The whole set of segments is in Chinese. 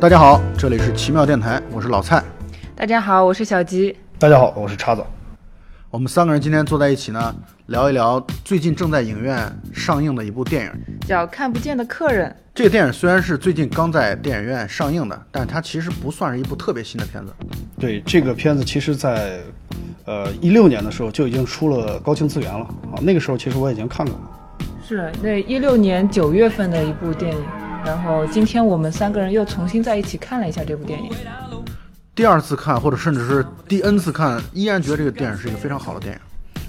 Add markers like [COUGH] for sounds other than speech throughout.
大家好，这里是奇妙电台，我是老蔡。大家好，我是小吉。大家好，我是叉子。我们三个人今天坐在一起呢，聊一聊最近正在影院上映的一部电影，叫《看不见的客人》。这个电影虽然是最近刚在电影院上映的，但它其实不算是一部特别新的片子。对，这个片子其实在呃一六年的时候就已经出了高清资源了啊，那个时候其实我已经看过了。是那一六年九月份的一部电影，然后今天我们三个人又重新在一起看了一下这部电影。第二次看，或者甚至是第 N 次看，依然觉得这个电影是一个非常好的电影。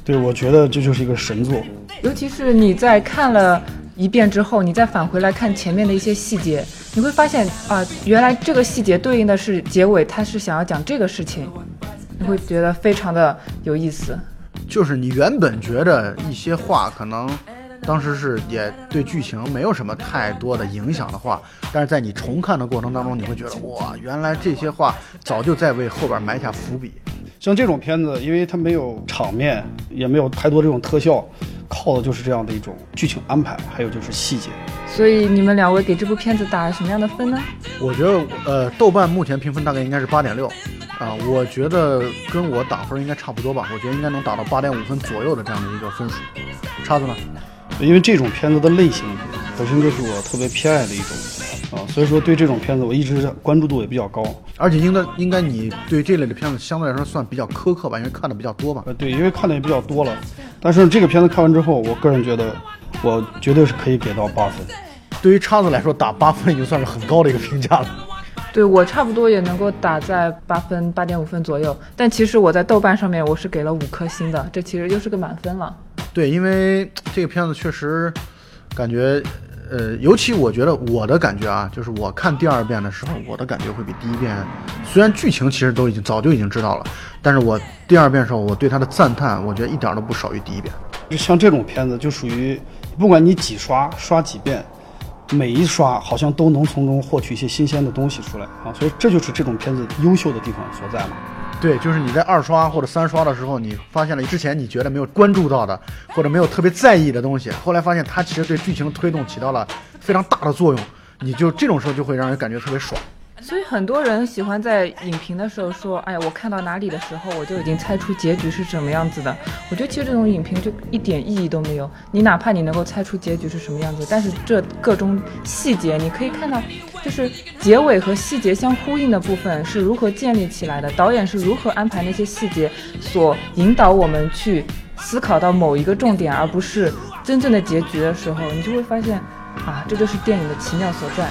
对，我觉得这就是一个神作。尤其是你在看了一遍之后，你再返回来看前面的一些细节，你会发现啊，原来这个细节对应的是结尾，他是想要讲这个事情，你会觉得非常的有意思。就是你原本觉得一些话可能。当时是也对剧情没有什么太多的影响的话，但是在你重看的过程当中，你会觉得哇，原来这些话早就在为后边埋下伏笔。像这种片子，因为它没有场面，也没有太多这种特效，靠的就是这样的一种剧情安排，还有就是细节。所以你们两位给这部片子打什么样的分呢？我觉得，呃，豆瓣目前评分大概应该是八点六，啊，我觉得跟我打分应该差不多吧。我觉得应该能打到八点五分左右的这样的一个分数。叉子呢？因为这种片子的类型本身就是我特别偏爱的一种啊，所以说对这种片子我一直关注度也比较高。而且应该应该你对这类的片子相对来说算比较苛刻吧，因为看的比较多吧。呃，对，因为看的也比较多了。但是这个片子看完之后，我个人觉得我绝对是可以给到八分。对于叉子来说，打八分已经算是很高的一个评价了。[LAUGHS] 对我差不多也能够打在八分八点五分左右，但其实我在豆瓣上面我是给了五颗星的，这其实就是个满分了。对，因为这个片子确实感觉，呃，尤其我觉得我的感觉啊，就是我看第二遍的时候，我的感觉会比第一遍，虽然剧情其实都已经早就已经知道了，但是我第二遍的时候，我对它的赞叹，我觉得一点都不少于第一遍。像这种片子就属于，不管你几刷刷几遍，每一刷好像都能从中获取一些新鲜的东西出来啊，所以这就是这种片子优秀的地方所在嘛。对，就是你在二刷或者三刷的时候，你发现了之前你觉得没有关注到的，或者没有特别在意的东西，后来发现它其实对剧情推动起到了非常大的作用，你就这种时候就会让人感觉特别爽。所以很多人喜欢在影评的时候说：“哎呀，我看到哪里的时候，我就已经猜出结局是什么样子的。”我觉得其实这种影评就一点意义都没有。你哪怕你能够猜出结局是什么样子，但是这各种细节，你可以看到，就是结尾和细节相呼应的部分是如何建立起来的，导演是如何安排那些细节，所引导我们去思考到某一个重点，而不是真正的结局的时候，你就会发现，啊，这就是电影的奇妙所在。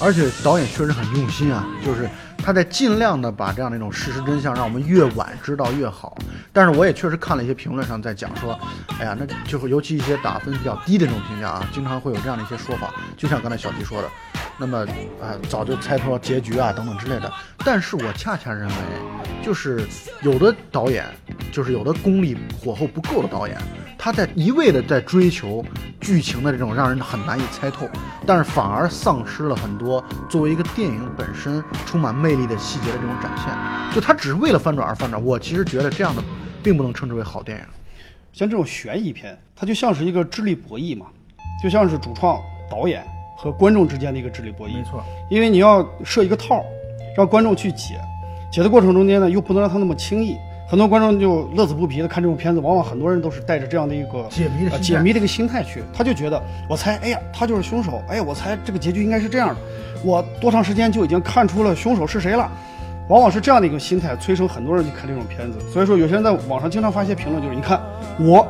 而且导演确实很用心啊，就是他在尽量的把这样的一种事实真相，让我们越晚知道越好。但是我也确实看了一些评论上在讲说，哎呀，那就是尤其一些打分比较低的这种评价啊，经常会有这样的一些说法，就像刚才小迪说的，那么啊早就猜透了结局啊等等之类的。但是我恰恰认为，就是有的导演，就是有的功力火候不够的导演。他在一味的在追求剧情的这种让人很难以猜透，但是反而丧失了很多作为一个电影本身充满魅力的细节的这种展现。就他只是为了翻转而翻转，我其实觉得这样的并不能称之为好电影。像这种悬疑片，它就像是一个智力博弈嘛，就像是主创导演和观众之间的一个智力博弈。没错，因为你要设一个套，让观众去解，解的过程中间呢，又不能让他那么轻易。很多观众就乐此不疲的看这种片子，往往很多人都是带着这样的一个解谜的解谜的一个心态去，他就觉得我猜，哎呀，他就是凶手，哎呀，我猜这个结局应该是这样的，我多长时间就已经看出了凶手是谁了，往往是这样的一个心态催生很多人去看这种片子。所以说，有些人在网上经常发一些评论，就是你看我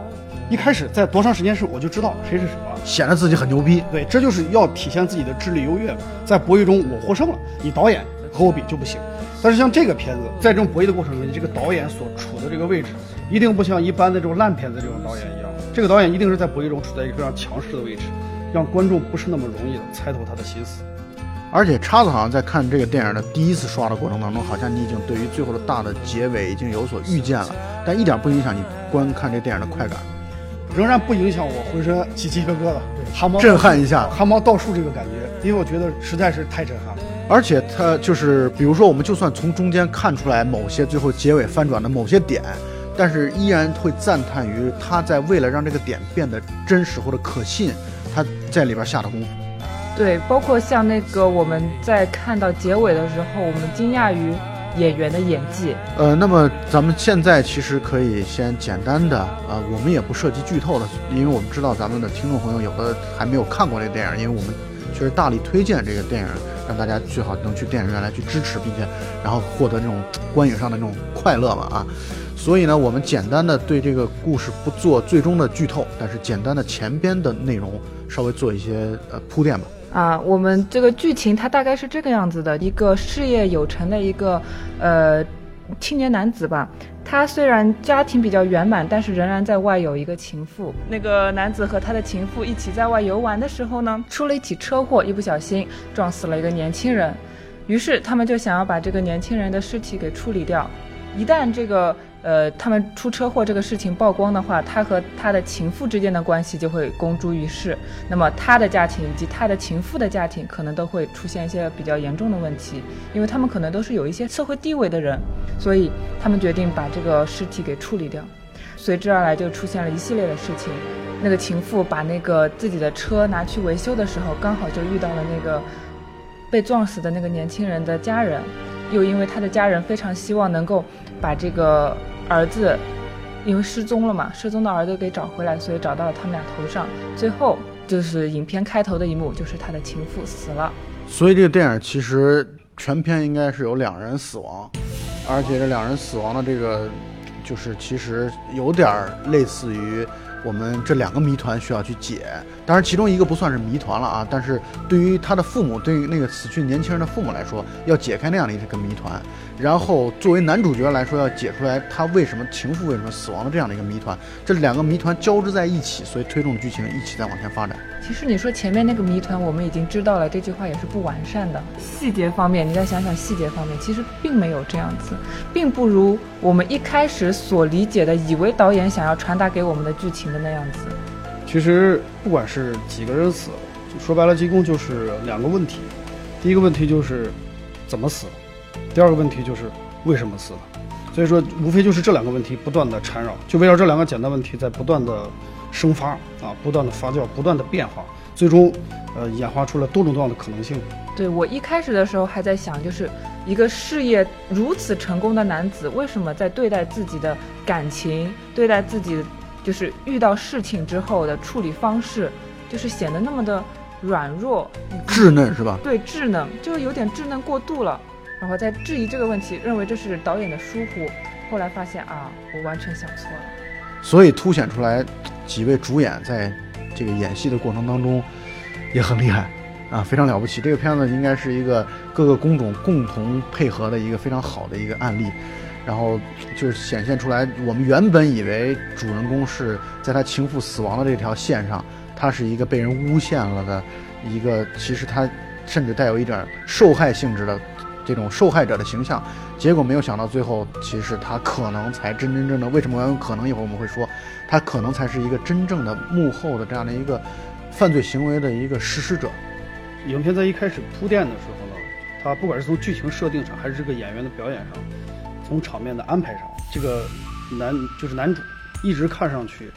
一开始在多长时间是我就知道谁是谁了，显得自己很牛逼。对，这就是要体现自己的智力优越，在博弈中我获胜了，你导演和我比就不行。但是像这个片子，在这种博弈的过程中，你这个导演所处的这个位置，一定不像一般的这种烂片子这种导演一样，这个导演一定是在博弈中处在一个非常强势的位置，让观众不是那么容易的猜透他的心思。而且叉子好像在看这个电影的第一次刷的过程当中，好像你已经对于最后的大的结尾已经有所预见了，但一点不影响你观看这电影的快感，仍然不影响我浑身起鸡皮疙瘩，汗毛震撼一下，汗毛倒竖这个感觉，因为我觉得实在是太震撼了。而且它就是，比如说，我们就算从中间看出来某些最后结尾翻转的某些点，但是依然会赞叹于他在为了让这个点变得真实或者可信，他在里边下的功夫。对，包括像那个我们在看到结尾的时候，我们惊讶于演员的演技。呃，那么咱们现在其实可以先简单的，呃，我们也不涉及剧透了，因为我们知道咱们的听众朋友有的还没有看过这个电影，因为我们确实大力推荐这个电影，让大家最好能去电影院来去支持，并且然后获得这种观影上的那种快乐嘛啊。所以呢，我们简单的对这个故事不做最终的剧透，但是简单的前边的内容稍微做一些呃铺垫吧。啊，我们这个剧情它大概是这个样子的：一个事业有成的一个呃青年男子吧，他虽然家庭比较圆满，但是仍然在外有一个情妇。那个男子和他的情妇一起在外游玩的时候呢，出了一起车祸，一不小心撞死了一个年轻人。于是他们就想要把这个年轻人的尸体给处理掉。一旦这个呃，他们出车祸这个事情曝光的话，他和他的情妇之间的关系就会公诸于世。那么他的家庭以及他的情妇的家庭可能都会出现一些比较严重的问题，因为他们可能都是有一些社会地位的人，所以他们决定把这个尸体给处理掉。随之而来就出现了一系列的事情。那个情妇把那个自己的车拿去维修的时候，刚好就遇到了那个被撞死的那个年轻人的家人，又因为他的家人非常希望能够把这个。儿子因为失踪了嘛，失踪的儿子给找回来，所以找到了他们俩头上。最后就是影片开头的一幕，就是他的情妇死了。所以这个电影其实全片应该是有两人死亡，而且这两人死亡的这个就是其实有点类似于。我们这两个谜团需要去解，当然其中一个不算是谜团了啊，但是对于他的父母，对于那个死去年轻人的父母来说，要解开那样的一个谜团，然后作为男主角来说，要解出来他为什么情妇为什么死亡的这样的一个谜团，这两个谜团交织在一起，所以推动剧情一起在往前发展。其实你说前面那个谜团我们已经知道了，这句话也是不完善的。细节方面，你再想想细节方面，其实并没有这样子，并不如我们一开始所理解的，以为导演想要传达给我们的剧情的那样子。其实不管是几个人死，说白了，一共就是两个问题。第一个问题就是怎么死，第二个问题就是为什么死了。所以说，无非就是这两个问题不断的缠绕，就围绕这两个简单问题在不断的。生发啊，不断的发酵，不断的变化，最终，呃，演化出了多种多样的可能性。对我一开始的时候还在想，就是一个事业如此成功的男子，为什么在对待自己的感情、对待自己，就是遇到事情之后的处理方式，就是显得那么的软弱、稚嫩，是吧？对，稚嫩，就是有点稚嫩过度了。然后在质疑这个问题，认为这是导演的疏忽。后来发现啊，我完全想错了。所以凸显出来。几位主演在这个演戏的过程当中也很厉害啊，非常了不起。这个片子应该是一个各个工种共同配合的一个非常好的一个案例，然后就是显现出来，我们原本以为主人公是在他情妇死亡的这条线上，他是一个被人诬陷了的一个，其实他甚至带有一点受害性质的这种受害者的形象。结果没有想到，最后其实他可能才真真正正为什么有可能？一会儿我们会说，他可能才是一个真正的幕后的这样的一个犯罪行为的一个实施者。影片在一开始铺垫的时候呢，他不管是从剧情设定上，还是这个演员的表演上，从场面的安排上，这个男就是男主一直看上去，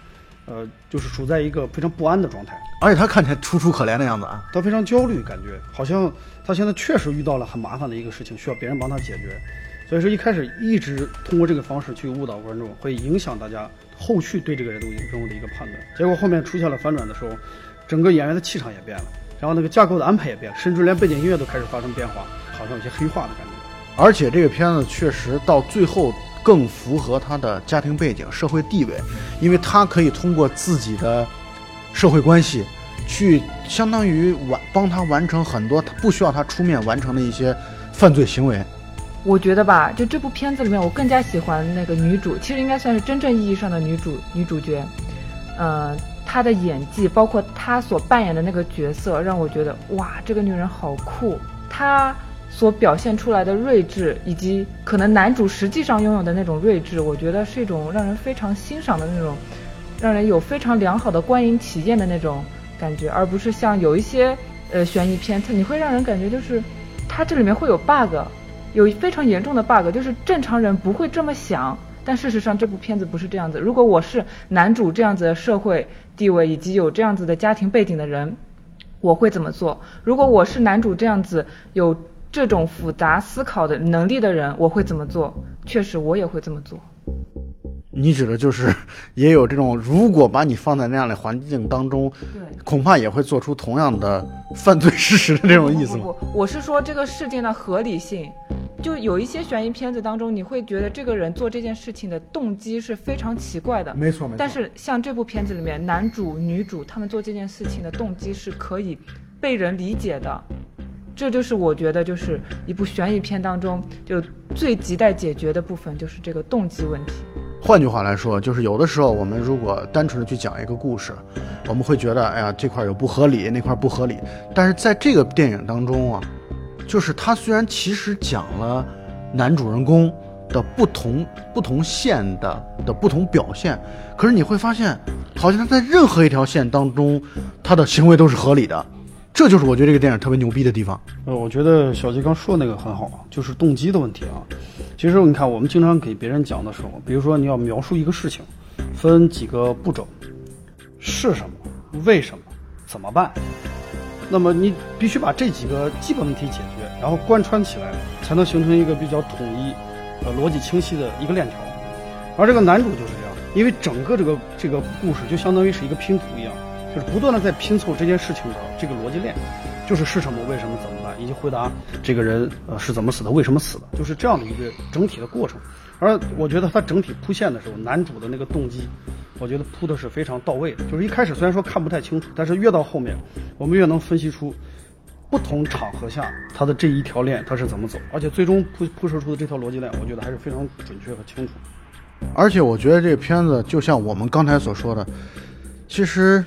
呃，就是处在一个非常不安的状态，而且他看起来楚楚可怜的样子啊，他非常焦虑，感觉好像他现在确实遇到了很麻烦的一个事情，需要别人帮他解决。所以说一开始一直通过这个方式去误导观众，会影响大家后续对这个人物人物的一个判断。结果后面出现了反转的时候，整个演员的气场也变了，然后那个架构的安排也变，甚至连背景音乐都开始发生变化，好像有些黑化的感觉。而且这个片子确实到最后更符合他的家庭背景、社会地位，因为他可以通过自己的社会关系，去相当于完帮他完成很多他不需要他出面完成的一些犯罪行为。我觉得吧，就这部片子里面，我更加喜欢那个女主，其实应该算是真正意义上的女主女主角。嗯，她的演技，包括她所扮演的那个角色，让我觉得哇，这个女人好酷。她所表现出来的睿智，以及可能男主实际上拥有的那种睿智，我觉得是一种让人非常欣赏的那种，让人有非常良好的观影体验的那种感觉，而不是像有一些呃悬疑片，它你会让人感觉就是它这里面会有 bug。有非常严重的 bug，就是正常人不会这么想，但事实上这部片子不是这样子。如果我是男主这样子的社会地位以及有这样子的家庭背景的人，我会怎么做？如果我是男主这样子有这种复杂思考的能力的人，我会怎么做？确实，我也会这么做。你指的就是也有这种，如果把你放在那样的环境当中，对。恐怕也会做出同样的犯罪事实的这种意思吗？不，我是说这个事件的合理性。就有一些悬疑片子当中，你会觉得这个人做这件事情的动机是非常奇怪的。没错，没错。但是像这部片子里面，男主、女主他们做这件事情的动机是可以被人理解的。这就是我觉得，就是一部悬疑片当中就最亟待解决的部分，就是这个动机问题。换句话来说，就是有的时候我们如果单纯的去讲一个故事，我们会觉得，哎呀，这块有不合理，那块不合理。但是在这个电影当中啊。就是他虽然其实讲了男主人公的不同不同线的的不同表现，可是你会发现，好像他在任何一条线当中，他的行为都是合理的。这就是我觉得这个电影特别牛逼的地方。呃，我觉得小吉刚说的那个很好，就是动机的问题啊。其实你看，我们经常给别人讲的时候，比如说你要描述一个事情，分几个步骤，是什么，为什么，怎么办。那么你必须把这几个基本问题解决，然后贯穿起来，才能形成一个比较统一、呃逻辑清晰的一个链条。而这个男主就是这样，因为整个这个这个故事就相当于是一个拼图一样，就是不断的在拼凑这件事情的这个逻辑链，就是是什么、为什么、怎么办，以及回答这个人呃是怎么死的、为什么死的，就是这样的一个整体的过程。而我觉得他整体铺线的时候，男主的那个动机。我觉得铺的是非常到位的，就是一开始虽然说看不太清楚，但是越到后面，我们越能分析出不同场合下他的这一条链他是怎么走，而且最终铺铺设出的这条逻辑链，我觉得还是非常准确和清楚。而且我觉得这个片子就像我们刚才所说的，其实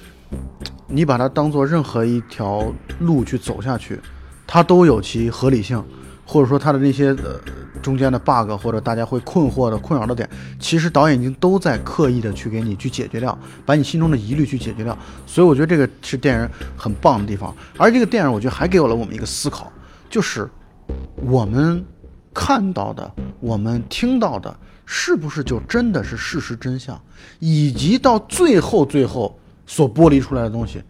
你把它当做任何一条路去走下去，它都有其合理性。或者说它的那些呃中间的 bug 或者大家会困惑的困扰的点，其实导演已经都在刻意的去给你去解决掉，把你心中的疑虑去解决掉。所以我觉得这个是电影很棒的地方。而这个电影我觉得还给了我们一个思考，就是我们看到的、我们听到的，是不是就真的是事实真相？以及到最后最后所剥离出来的东西，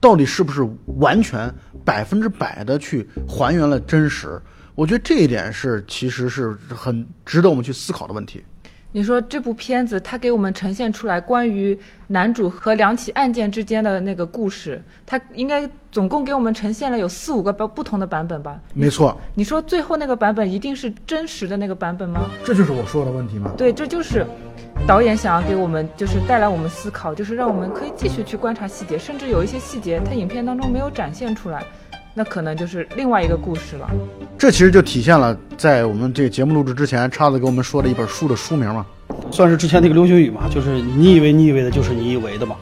到底是不是完全百分之百的去还原了真实？我觉得这一点是，其实是很值得我们去思考的问题。你说这部片子它给我们呈现出来关于男主和两起案件之间的那个故事，它应该总共给我们呈现了有四五个不不同的版本吧？没错。你说最后那个版本一定是真实的那个版本吗？这就是我说的问题吗？对，这就是导演想要给我们，就是带来我们思考，就是让我们可以继续去观察细节，甚至有一些细节它影片当中没有展现出来。那可能就是另外一个故事了。这其实就体现了在我们这个节目录制之前，叉子给我们说的一本书的书名嘛，算是之前那个流行语嘛，就是你以为你以为的就是你以为的嘛，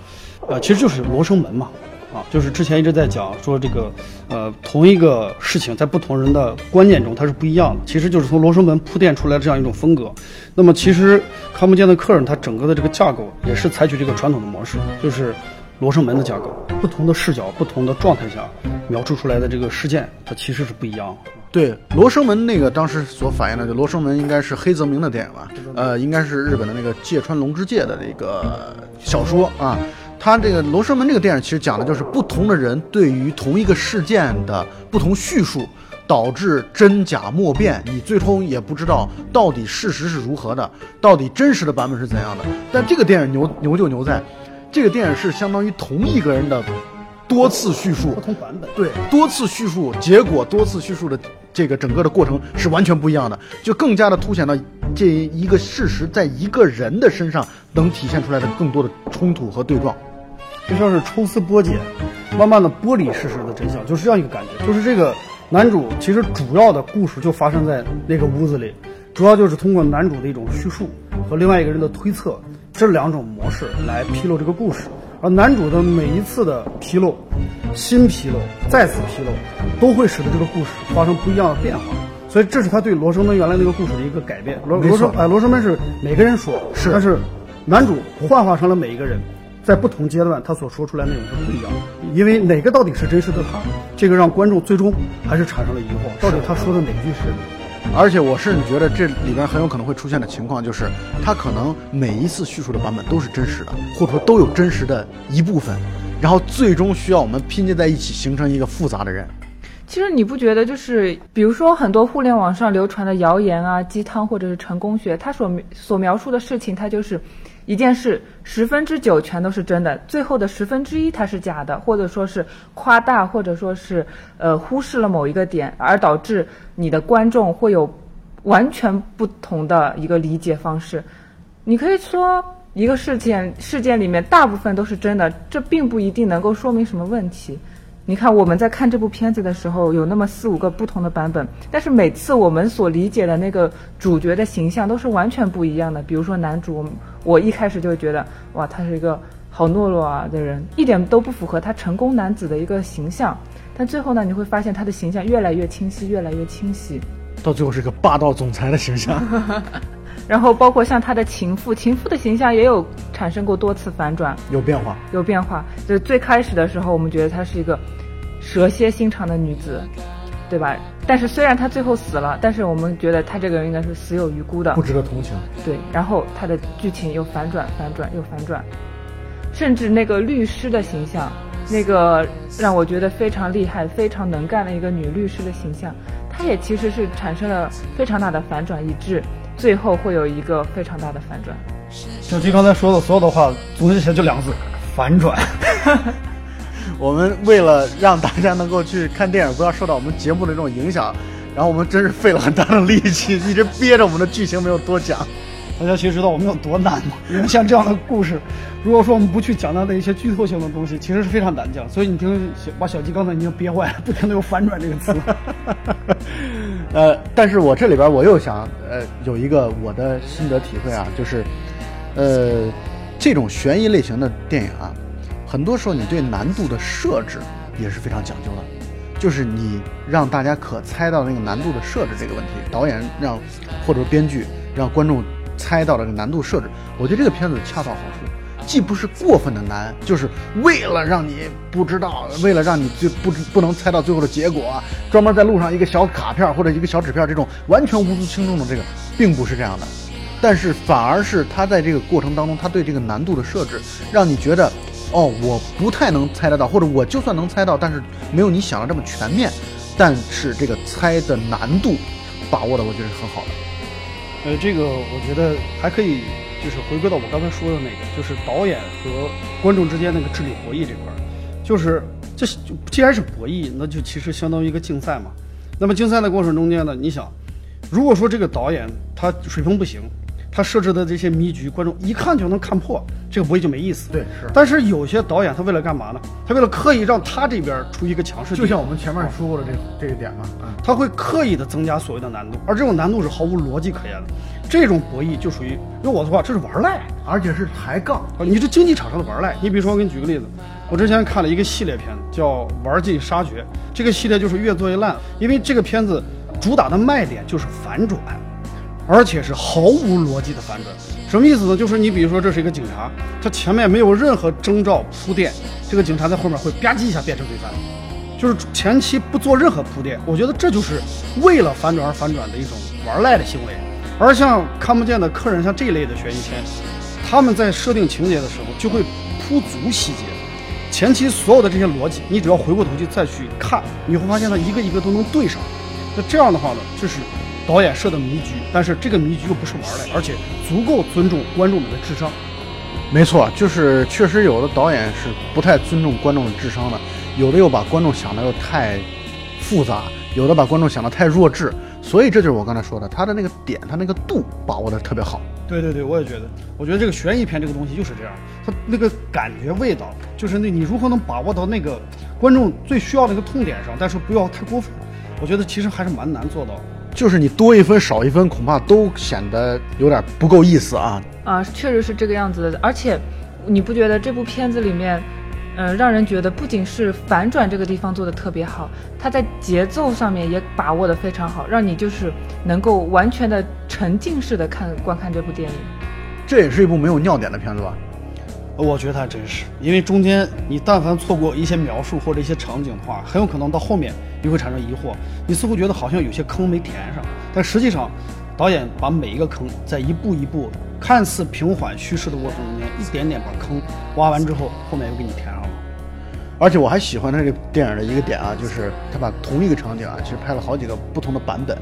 呃，其实就是罗生门嘛，啊，就是之前一直在讲说这个，呃，同一个事情在不同人的观念中它是不一样的，其实就是从罗生门铺垫出来这样一种风格。那么其实看不见的客人他整个的这个架构也是采取这个传统的模式，就是。罗生门的架构，不同的视角、不同的状态下描述出来的这个事件，它其实是不一样。对，罗生门那个当时所反映的，就罗生门应该是黑泽明的电影吧？呃，应该是日本的那个芥川龙之介的那个小说啊。他这个罗生门这个电影其实讲的就是不同的人对于同一个事件的不同叙述，导致真假莫辨，你最终也不知道到底事实是如何的，到底真实的版本是怎样的。但这个电影牛牛就牛在。这个电影是相当于同一个人的多次叙述，不同版本，对，多次叙述，结果多次叙述的这个整个的过程是完全不一样的，就更加的凸显了这一个事实在一个人的身上能体现出来的更多的冲突和对撞，就像是抽丝剥茧，慢慢的剥离事实的真相，就是这样一个感觉。就是这个男主其实主要的故事就发生在那个屋子里，主要就是通过男主的一种叙述和另外一个人的推测。这两种模式来披露这个故事，而男主的每一次的披露、新披露、再次披露，都会使得这个故事发生不一样的变化。所以这是他对罗生门原来那个故事的一个改变。罗罗生哎，罗生门是每个人说，是，但是男主幻化成了每一个人，在不同阶段他所说出来内容是不一样的。因为哪个到底是真实的他，这个让观众最终还是产生了疑惑，到底他说的哪句是？而且我甚至觉得这里边很有可能会出现的情况，就是他可能每一次叙述的版本都是真实的，或者说都有真实的一部分，然后最终需要我们拼接在一起，形成一个复杂的人。其实你不觉得，就是比如说很多互联网上流传的谣言啊、鸡汤或者是成功学，它所所描述的事情，它就是一件事十分之九全都是真的，最后的十分之一它是假的，或者说是夸大，或者说是呃忽视了某一个点，而导致你的观众会有完全不同的一个理解方式。你可以说一个事件事件里面大部分都是真的，这并不一定能够说明什么问题。你看我们在看这部片子的时候，有那么四五个不同的版本，但是每次我们所理解的那个主角的形象都是完全不一样的。比如说男主，我一开始就觉得，哇，他是一个好懦弱啊的人，一点都不符合他成功男子的一个形象。但最后呢，你会发现他的形象越来越清晰，越来越清晰。到最后是个霸道总裁的形象。然后包括像他的情妇，情妇的形象也有产生过多次反转，有变化，有变化。就是最开始的时候，我们觉得她是一个蛇蝎心肠的女子，对吧？但是虽然她最后死了，但是我们觉得她这个人应该是死有余辜的，不值得同情。对，然后她的剧情又反转，反转又反转，甚至那个律师的形象，那个让我觉得非常厉害、非常能干的一个女律师的形象，她也其实是产生了非常大的反转，以致。最后会有一个非常大的反转。小七刚才说的所有的话，总结起来就两个字：反转。[LAUGHS] 我们为了让大家能够去看电影，不要受到我们节目的这种影响，然后我们真是费了很大的力气，[LAUGHS] 一直憋着我们的剧情没有多讲。大家其实知道我们有多难吗？因为像这样的故事，如果说我们不去讲它的一些剧透性的东西，其实是非常难讲。所以你听小把小鸡刚才已经憋坏了，不停的有反转这个词。[LAUGHS] 呃，但是我这里边我又想呃有一个我的心得体会啊，就是呃这种悬疑类型的电影啊，很多时候你对难度的设置也是非常讲究的，就是你让大家可猜到那个难度的设置这个问题，导演让或者编剧让观众。猜到了这个难度设置，我觉得这个片子恰到好处，既不是过分的难，就是为了让你不知道，为了让你最不不能猜到最后的结果，专门在路上一个小卡片或者一个小纸片这种完全无足轻重的这个，并不是这样的，但是反而是他在这个过程当中，他对这个难度的设置，让你觉得，哦，我不太能猜得到，或者我就算能猜到，但是没有你想的这么全面，但是这个猜的难度把握的，我觉得是很好的。呃，这个我觉得还可以，就是回归到我刚才说的那个，就是导演和观众之间那个智力博弈这块儿，就是这既然是博弈，那就其实相当于一个竞赛嘛。那么竞赛的过程中间呢，你想，如果说这个导演他水平不行。他设置的这些迷局，观众一看就能看破，这个博弈就没意思。对，是。但是有些导演他为了干嘛呢？他为了刻意让他这边出一个强势，就像我们前面说过的这这个点嘛，他会刻意的增加所谓的难度，而这种难度是毫无逻辑可言的。这种博弈就属于用我的话，这是玩赖，而且是抬杠。你是竞技场上的玩赖。你比如说，我给你举个例子，我之前看了一个系列片子叫《玩尽杀绝》，这个系列就是越做越烂，因为这个片子主打的卖点就是反转。而且是毫无逻辑的反转，什么意思呢？就是你比如说，这是一个警察，他前面没有任何征兆铺垫，这个警察在后面会吧唧一下变成罪犯，就是前期不做任何铺垫。我觉得这就是为了反转而反转的一种玩赖的行为。而像看不见的客人，像这一类的悬疑片，他们在设定情节的时候就会铺足细节，前期所有的这些逻辑，你只要回过头去再去看，你会发现它一个一个都能对上。那这样的话呢，这是。导演设的迷局，但是这个迷局又不是玩的，而且足够尊重观众们的智商。没错，就是确实有的导演是不太尊重观众的智商的，有的又把观众想的又太复杂，有的把观众想的太弱智。所以这就是我刚才说的，他的那个点，他那个度把握的特别好。对对对，我也觉得，我觉得这个悬疑片这个东西就是这样，它那个感觉味道，就是那你如何能把握到那个观众最需要的一个痛点上，但是不要太过分。我觉得其实还是蛮难做到的。就是你多一分少一分，恐怕都显得有点不够意思啊！啊，确实是这个样子的。而且，你不觉得这部片子里面，嗯，让人觉得不仅是反转这个地方做的特别好，它在节奏上面也把握的非常好，让你就是能够完全的沉浸式的看观看这部电影。这也是一部没有尿点的片子吧？我觉得还真是，因为中间你但凡错过一些描述或者一些场景的话，很有可能到后面你会产生疑惑，你似乎觉得好像有些坑没填上，但实际上，导演把每一个坑在一步一步看似平缓叙事的过程中间，一点点把坑挖完之后，后面又给你填上了。而且我还喜欢他这个电影的一个点啊，就是他把同一个场景啊，其实拍了好几个不同的版本。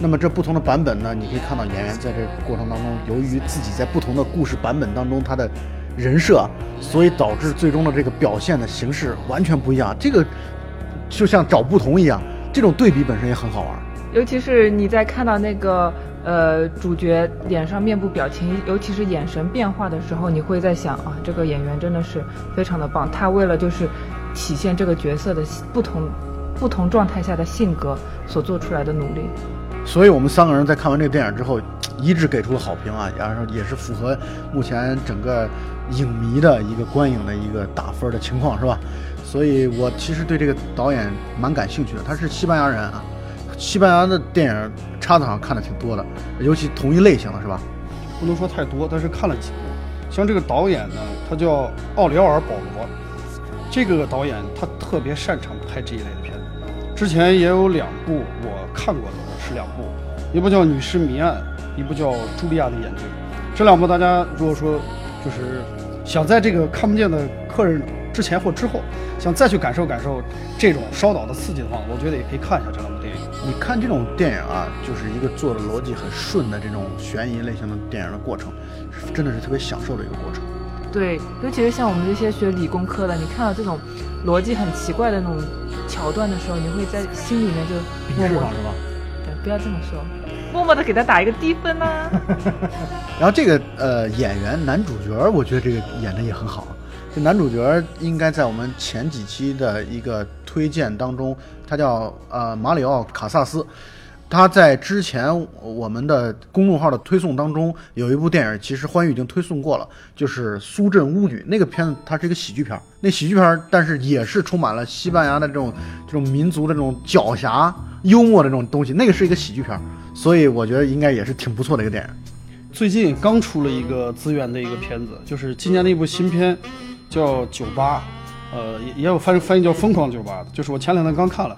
那么这不同的版本呢，你可以看到演员在这个过程当中，由于自己在不同的故事版本当中他的人设，所以导致最终的这个表现的形式完全不一样。这个就像找不同一样，这种对比本身也很好玩。尤其是你在看到那个呃主角脸上面部表情，尤其是眼神变化的时候，你会在想啊，这个演员真的是非常的棒。他为了就是体现这个角色的不同不同状态下的性格所做出来的努力。所以我们三个人在看完这个电影之后，[TSK] 一致给出了好评啊，然后也是符合目前整个影迷的一个观影的一个打分的情况，是吧？所以我其实对这个导演蛮感兴趣的，他是西班牙人啊，西班牙的电影叉子上看的挺多的，尤其同一类型的是吧？不能说太多，但是看了几部。像这个导演呢，他叫奥利奥尔·保罗，这个导演他特别擅长拍这一类的片子。之前也有两部我看过的是两部，一部叫《女尸谜案》，一部叫《茱莉亚的眼睛》。这两部大家如果说就是想在这个看不见的客人之前或之后，想再去感受感受这种烧脑的刺激的话，我觉得也可以看一下这两部电影。你看这种电影啊，就是一个做的逻辑很顺的这种悬疑类型的电影的过程，真的是特别享受的一个过程。对，尤其是像我们这些学理工科的，你看到这种逻辑很奇怪的那种桥段的时候，你会在心里面就默默是吧？不要这么说，默默的给他打一个低分啊、[LAUGHS] 然后这个呃演员男主角，我觉得这个演的也很好。这男主角应该在我们前几期的一个推荐当中，他叫呃马里奥卡萨斯。他在之前我们的公众号的推送当中有一部电影，其实欢愉已经推送过了，就是《苏镇巫女》那个片子，它是一个喜剧片。那喜剧片，但是也是充满了西班牙的这种这种民族的这种狡黠、幽默的这种东西。那个是一个喜剧片，所以我觉得应该也是挺不错的一个电影。最近刚出了一个资源的一个片子，就是今年的一部新片，叫《酒吧》，呃，也也有翻翻译叫《疯狂酒吧》的，就是我前两天刚看了，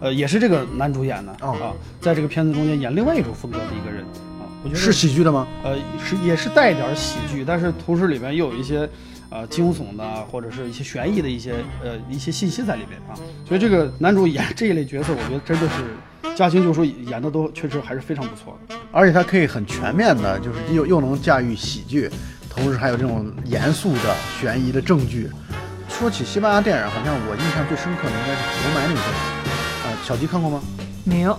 呃，也是这个男主演的、哦啊，在这个片子中间演另外一种风格的一个人啊，我觉得是喜剧的吗？呃是也是带一点喜剧，但是同时里面又有一些呃惊悚的或者是一些悬疑的一些呃一些信息在里面啊，所以这个男主演 [LAUGHS] 这一类角色，我觉得真的是嘉欣就说演的都确实还是非常不错的。而且他可以很全面的，就是又又能驾驭喜剧，同时还有这种严肃的悬疑的证据。说起西班牙电影，好像我印象最深刻的应该是《活埋》那个电影。呃，小迪看过吗？没有，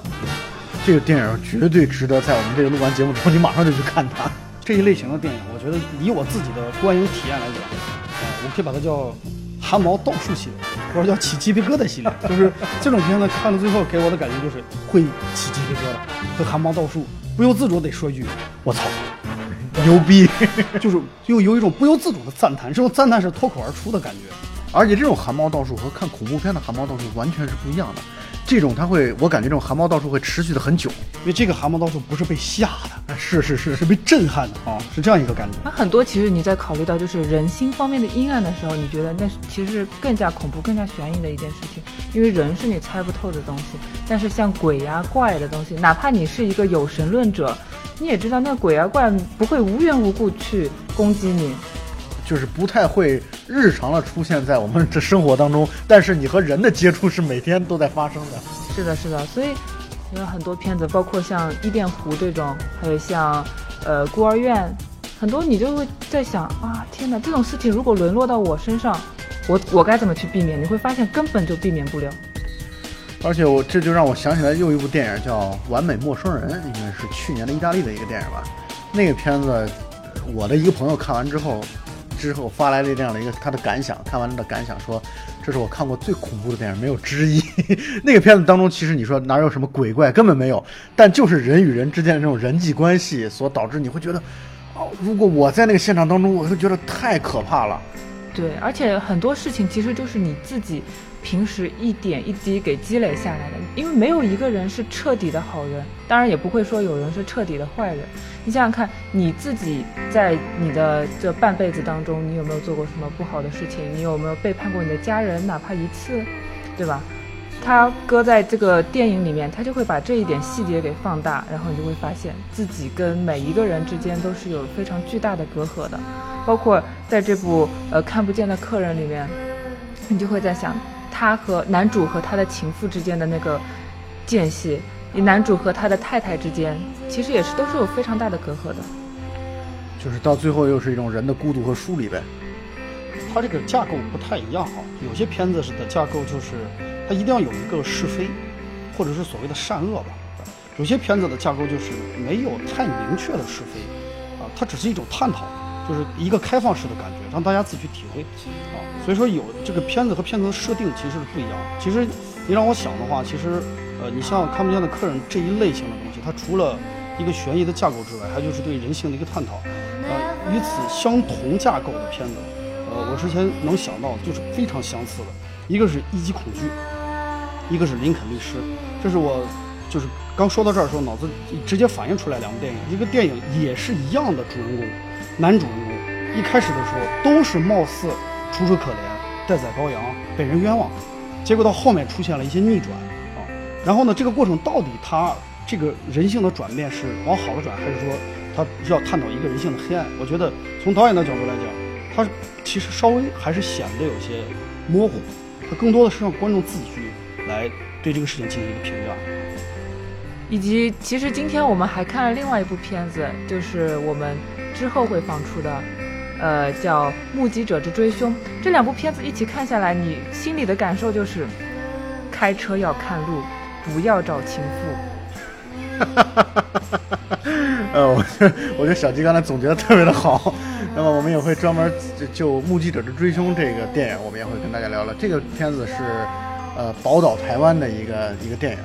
这个电影绝对值得在我们这个录完节目之后，你马上就去看它。这一类型的电影，我觉得以我自己的观影体验来讲，啊、我可以把它叫汗毛倒竖系列，或者叫起鸡皮疙瘩系列。就是这种片子看到最后给我的感觉就是会起鸡皮疙瘩，会汗毛倒竖，不由自主得说一句“我操牛逼！”，就是又有一种不由自主的赞叹，这种赞叹是脱口而出的感觉。而且这种汗毛倒竖和看恐怖片的汗毛倒竖完全是不一样的。这种它会，我感觉这种汗毛倒竖会持续的很久。因为这个汗毛倒竖不是被吓的，是是是是被震撼的啊，是这样一个感觉。那很多其实你在考虑到就是人心方面的阴暗的时候，你觉得那是其实是更加恐怖、更加悬疑的一件事情，因为人是你猜不透的东西。但是像鬼呀、怪的东西，哪怕你是一个有神论者，你也知道那鬼啊怪不会无缘无故去攻击你。就是不太会日常的出现在我们这生活当中，但是你和人的接触是每天都在发生的。是的，是的，所以有很多片子，包括像《伊甸湖》这种，还有像呃孤儿院，很多你就会在想啊，天哪，这种事情如果沦落到我身上，我我该怎么去避免？你会发现根本就避免不了。而且我这就让我想起来又一部电影叫《完美陌生人》，应该是去年的意大利的一个电影吧。那个片子，我的一个朋友看完之后，之后发来了这样的一个他的感想，看完了的感想说，这是我看过最恐怖的电影，没有之一。[LAUGHS] 那个片子当中，其实你说哪有什么鬼怪，根本没有，但就是人与人之间的这种人际关系所导致，你会觉得，哦，如果我在那个现场当中，我会觉得太可怕了。对，而且很多事情其实就是你自己平时一点一滴给积累下来的，因为没有一个人是彻底的好人，当然也不会说有人是彻底的坏人。你想想看，你自己在你的这半辈子当中，你有没有做过什么不好的事情？你有没有背叛过你的家人，哪怕一次，对吧？他搁在这个电影里面，他就会把这一点细节给放大，然后你就会发现自己跟每一个人之间都是有非常巨大的隔阂的。包括在这部呃看不见的客人里面，你就会在想，他和男主和他的情妇之间的那个间隙，男主和他的太太之间，其实也是都是有非常大的隔阂的。就是到最后又是一种人的孤独和疏离呗。它这个架构不太一样哈，有些片子是的架构就是它一定要有一个是非，或者是所谓的善恶吧。有些片子的架构就是没有太明确的是非，啊，它只是一种探讨，就是一个开放式的感觉，让大家自己去体会，啊，所以说有这个片子和片子的设定其实是不一样。其实你让我想的话，其实呃，你像看不见的客人这一类型的东西，它除了一个悬疑的架构之外，还就是对人性的一个探讨。呃，与此相同架构的片子，呃，我之前能想到的就是非常相似的，一个是一级恐惧，一个是林肯律师，这是我。就是刚说到这儿的时候，脑子直接反映出来两部电影，一个电影也是一样的主人公，男主人公一开始的时候都是貌似楚楚可怜、待宰羔羊、被人冤枉，结果到后面出现了一些逆转啊。然后呢，这个过程到底他这个人性的转变是往好了转，还是说他要探讨一个人性的黑暗？我觉得从导演的角度来讲，他其实稍微还是显得有些模糊，他更多的是让观众自己去来对这个事情进行一个评价。以及，其实今天我们还看了另外一部片子，就是我们之后会放出的，呃，叫《目击者之追凶》。这两部片子一起看下来，你心里的感受就是：开车要看路，不要找情妇。哈哈哈哈哈！呃，我我觉得小鸡刚才总结的特别的好。[LAUGHS] 那么我们也会专门就《目击者之追凶》这个电影，我们也会跟大家聊聊。这个片子是。呃，宝岛台湾的一个一个电影，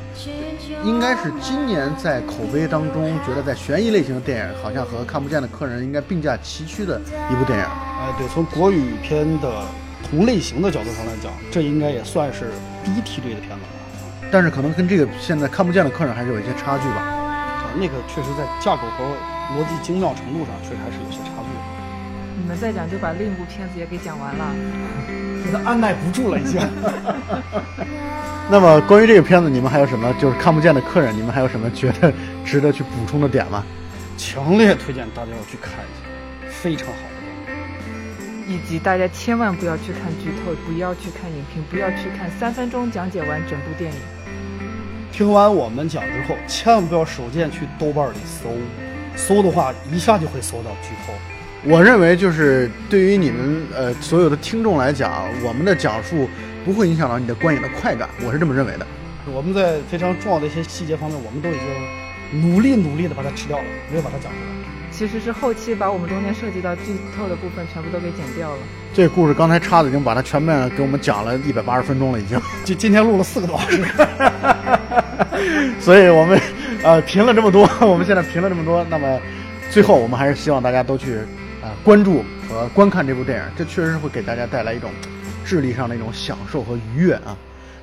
应该是今年在口碑当中，觉得在悬疑类型的电影，好像和《看不见的客人》应该并驾齐驱的一部电影。哎，对，从国语片的同类型的角度上来讲，这应该也算是第一梯队的片子了。但是可能跟这个现在看不见的客人还是有一些差距吧。啊，那个确实在架构和逻辑精妙程度上，确实还是有些差距。你们再讲就把另一部片子也给讲完了。觉得按耐不住了，已经。那么关于这个片子，你们还有什么就是看不见的客人？你们还有什么觉得值得去补充的点吗？强烈推荐大家要去看一下，非常好的电影。以及大家千万不要去看剧透，不要去看影评，不要去看三分钟讲解完整部电影。听完我们讲之后，千万不要手贱去豆瓣里搜，搜的话一下就会搜到剧透。我认为，就是对于你们呃所有的听众来讲，我们的讲述不会影响到你的观影的快感，我是这么认为的。我们在非常重要的一些细节方面，我们都已经努力努力的把它吃掉了，没有把它讲出来。其实是后期把我们中间涉及到剧透的部分全部都给剪掉了。这故事刚才叉子已经把它全面给我们讲了一百八十分钟了，已经。今 [LAUGHS] 今天录了四个多小时，所以我们呃评了这么多，我们现在评了这么多，那么最后我们还是希望大家都去。关注和观看这部电影，这确实会给大家带来一种智力上的一种享受和愉悦啊。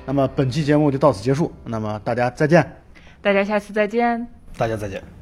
那么本期节目就到此结束，那么大家再见，大家下次再见，大家再见。